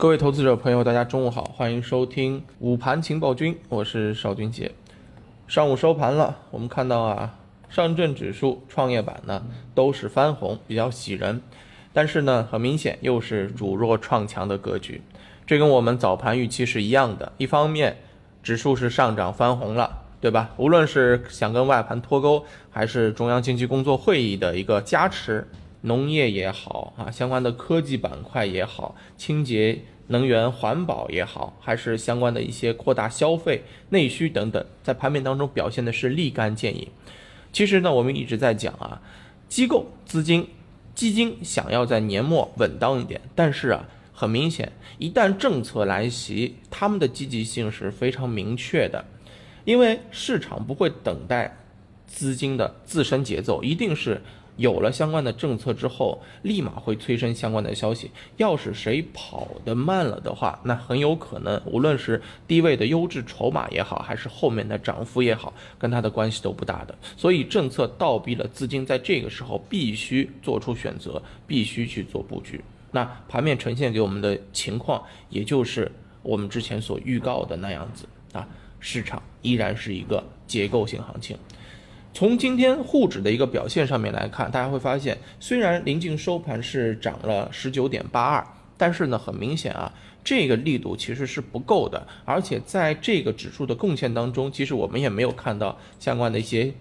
各位投资者朋友，大家中午好，欢迎收听午盘情报君，我是邵军杰。上午收盘了，我们看到啊，上证指数、创业板呢都是翻红，比较喜人。但是呢，很明显又是主弱创强的格局，这跟我们早盘预期是一样的。一方面，指数是上涨翻红了，对吧？无论是想跟外盘脱钩，还是中央经济工作会议的一个加持。农业也好啊，相关的科技板块也好，清洁能源、环保也好，还是相关的一些扩大消费、内需等等，在盘面当中表现的是立竿见影。其实呢，我们一直在讲啊，机构资金、基金想要在年末稳当一点，但是啊，很明显，一旦政策来袭，他们的积极性是非常明确的，因为市场不会等待资金的自身节奏，一定是。有了相关的政策之后，立马会催生相关的消息。要是谁跑得慢了的话，那很有可能，无论是低位的优质筹码也好，还是后面的涨幅也好，跟它的关系都不大的。所以政策倒逼了资金在这个时候必须做出选择，必须去做布局。那盘面呈现给我们的情况，也就是我们之前所预告的那样子啊，市场依然是一个结构性行情。从今天沪指的一个表现上面来看，大家会发现，虽然临近收盘是涨了十九点八二，但是呢，很明显啊，这个力度其实是不够的，而且在这个指数的贡献当中，其实我们也没有看到相关的一些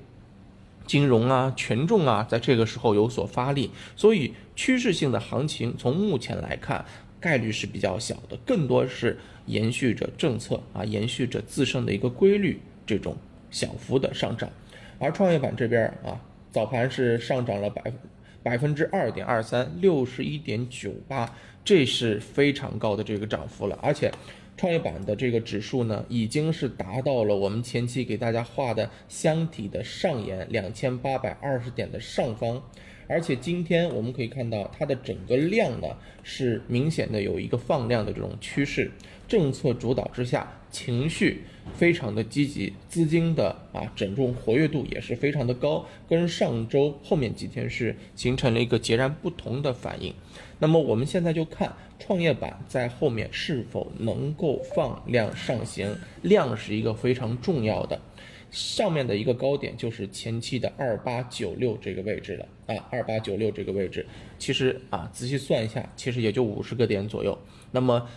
金融啊、权重啊，在这个时候有所发力，所以趋势性的行情从目前来看，概率是比较小的，更多是延续着政策啊，延续着自身的一个规律，这种小幅的上涨。而创业板这边啊，早盘是上涨了百百分之二点二三，六十一点九八，这是非常高的这个涨幅了。而且，创业板的这个指数呢，已经是达到了我们前期给大家画的箱体的上沿两千八百二十点的上方。而且今天我们可以看到，它的整个量呢是明显的有一个放量的这种趋势。政策主导之下，情绪非常的积极，资金的啊整重活跃度也是非常的高，跟上周后面几天是形成了一个截然不同的反应。那么我们现在就看创业板在后面是否能够放量上行，量是一个非常重要的。上面的一个高点就是前期的二八九六这个位置了啊，二八九六这个位置，其实啊仔细算一下，其实也就五十个点左右。那么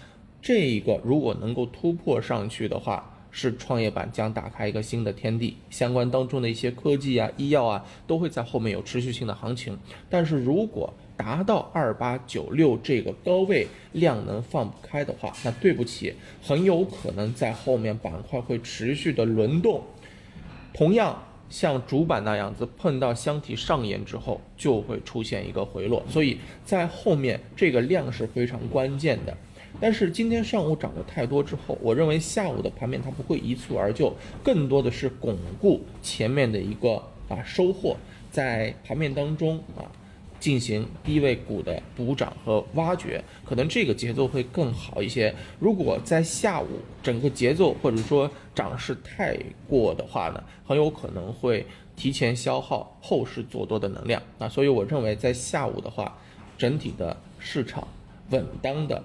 这一个如果能够突破上去的话，是创业板将打开一个新的天地，相关当中的一些科技啊、医药啊，都会在后面有持续性的行情。但是如果达到二八九六这个高位量能放不开的话，那对不起，很有可能在后面板块会持续的轮动，同样像主板那样子碰到箱体上沿之后，就会出现一个回落。所以在后面这个量是非常关键的。但是今天上午涨得太多之后，我认为下午的盘面它不会一蹴而就，更多的是巩固前面的一个啊收获，在盘面当中啊进行低位股的补涨和挖掘，可能这个节奏会更好一些。如果在下午整个节奏或者说涨势太过的话呢，很有可能会提前消耗后市做多的能量啊。所以我认为在下午的话，整体的市场稳当的。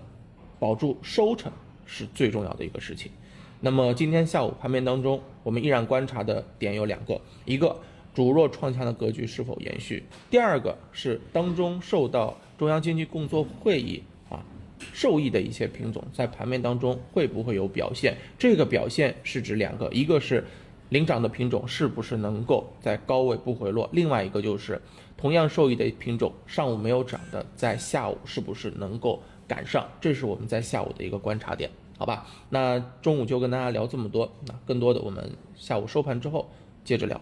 保住收成是最重要的一个事情。那么今天下午盘面当中，我们依然观察的点有两个：一个主弱创强的格局是否延续；第二个是当中受到中央经济工作会议啊受益的一些品种在盘面当中会不会有表现？这个表现是指两个：一个是领涨的品种是不是能够在高位不回落；另外一个就是同样受益的品种上午没有涨的，在下午是不是能够？赶上，这是我们在下午的一个观察点，好吧？那中午就跟大家聊这么多，那更多的我们下午收盘之后接着聊。